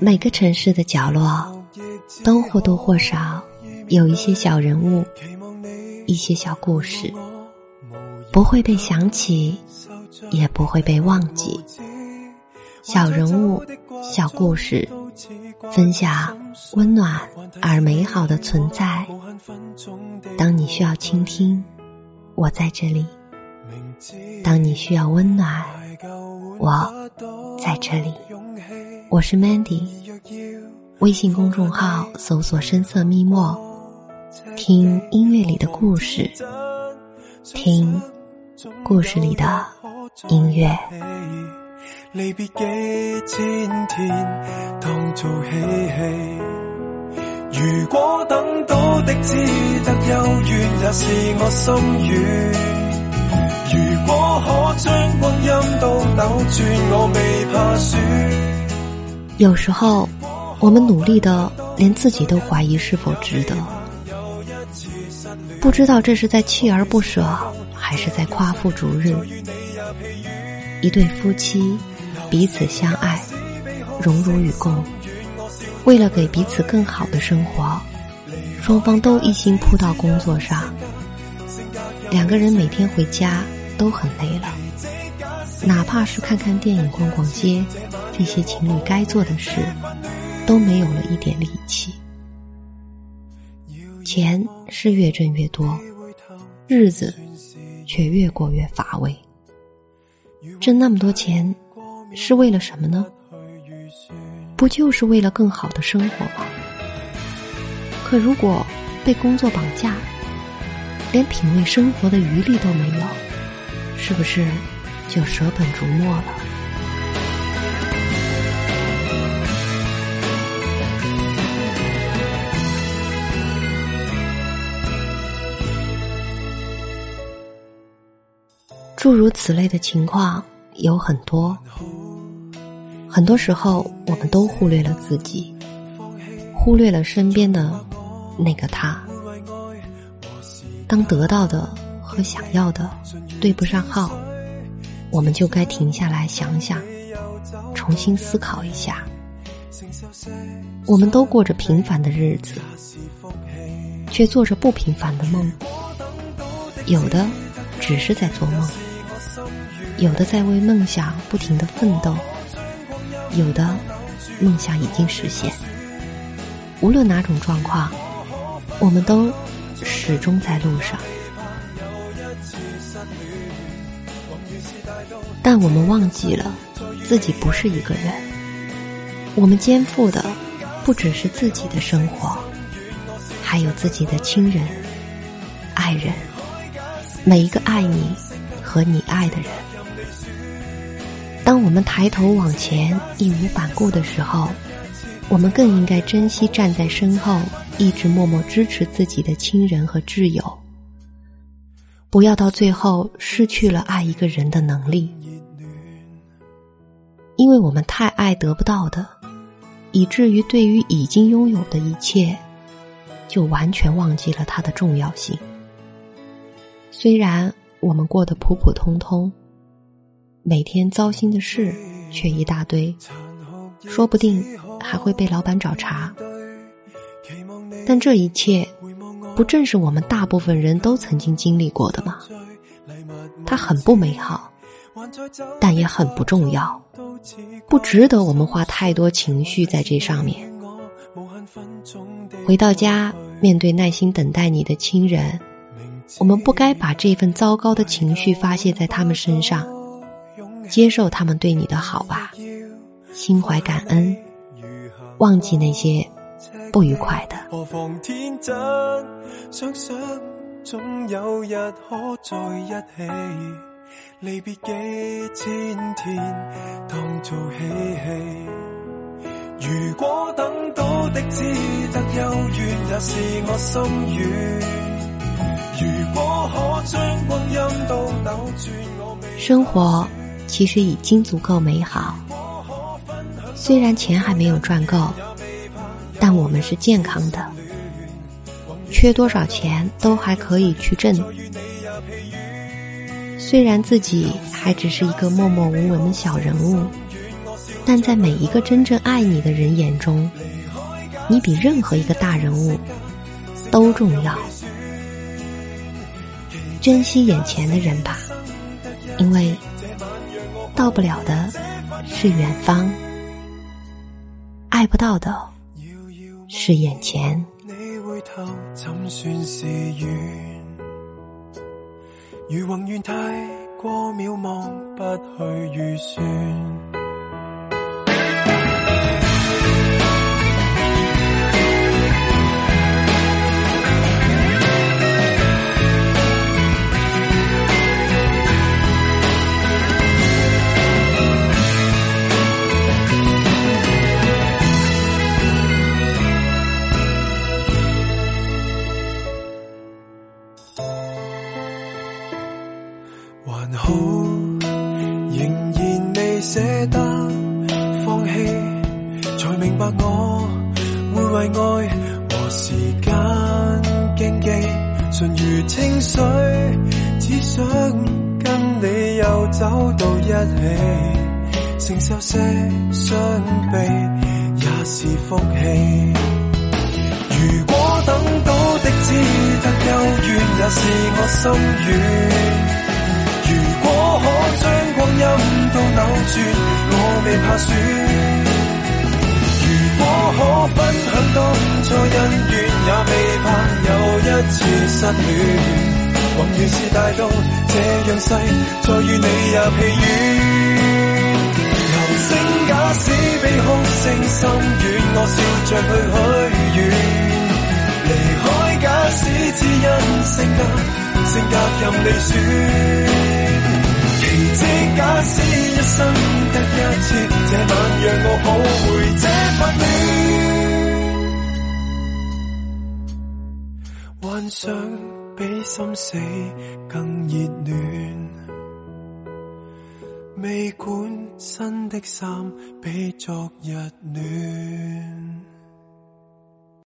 每个城市的角落，都或多或少有一些小人物，一些小故事，不会被想起，也不会被忘记。小人物，小故事，分享温暖而美好的存在。当你需要倾听，我在这里；当你需要温暖，我在这里。我是 Mandy，微信公众号搜索“深色墨墨”，听音乐里的故事，听故事里的音乐。离别几千天，当做嬉戏。如果等到的只得幽怨，也是我心愿。如果可将光阴都扭转，我未怕输。有时候，我们努力的连自己都怀疑是否值得，不知道这是在锲而不舍，还是在夸父逐日。一对夫妻彼此相爱，荣辱与共，为了给彼此更好的生活，双方都一心扑到工作上。两个人每天回家都很累了，哪怕是看看电影、逛逛街。这些情侣该做的事，都没有了一点力气。钱是越挣越多，日子却越过越乏味。挣那么多钱，是为了什么呢？不就是为了更好的生活吗？可如果被工作绑架，连品味生活的余力都没有，是不是就舍本逐末了？诸如此类的情况有很多，很多时候我们都忽略了自己，忽略了身边的那个他。当得到的和想要的对不上号，我们就该停下来想想，重新思考一下。我们都过着平凡的日子，却做着不平凡的梦，有的只是在做梦。有的在为梦想不停的奋斗，有的梦想已经实现。无论哪种状况，我们都始终在路上。但我们忘记了，自己不是一个人。我们肩负的不只是自己的生活，还有自己的亲人、爱人，每一个爱你和你爱的人。当我们抬头往前，义无反顾的时候，我们更应该珍惜站在身后一直默默支持自己的亲人和挚友。不要到最后失去了爱一个人的能力，因为我们太爱得不到的，以至于对于已经拥有的一切，就完全忘记了它的重要性。虽然我们过得普普通通。每天糟心的事却一大堆，说不定还会被老板找茬。但这一切，不正是我们大部分人都曾经经历过的吗？它很不美好，但也很不重要，不值得我们花太多情绪在这上面。回到家，面对耐心等待你的亲人，我们不该把这份糟糕的情绪发泄在他们身上。接受他们对你的好吧，心怀感恩，忘记那些不愉快的。何妨天真，想想总有日可在一起。离别几千天，当做嬉戏。如果等到的只得幽怨，也是我心愿。如果可将光阴都扭转，我生活。其实已经足够美好。虽然钱还没有赚够，但我们是健康的，缺多少钱都还可以去挣。虽然自己还只是一个默默无闻的小人物，但在每一个真正爱你的人眼中，你比任何一个大人物都重要。珍惜眼前的人吧，因为到不了的是远方，爱不到的是眼前。如宏愿太过渺茫，不去预算。还好，仍然未舍得放弃，才明白我会为爱和时间竞技。纯如清水，只想跟你又走到一起，承受些伤悲也是福气。如果等到的只得幽怨，也是我心愿如果可。将光阴都扭转，我未怕输。如果可分享当初恩怨，也未怕又一次失恋。宏愿是大到这样细，再与你也疲软。流星假使比哭声深远，我笑着去许愿。离开假使只因性格，性格任你选。即假使一生得一次，这晚让我抱回这份暖。幻想比心死更热暖，未管新的衫比昨日暖。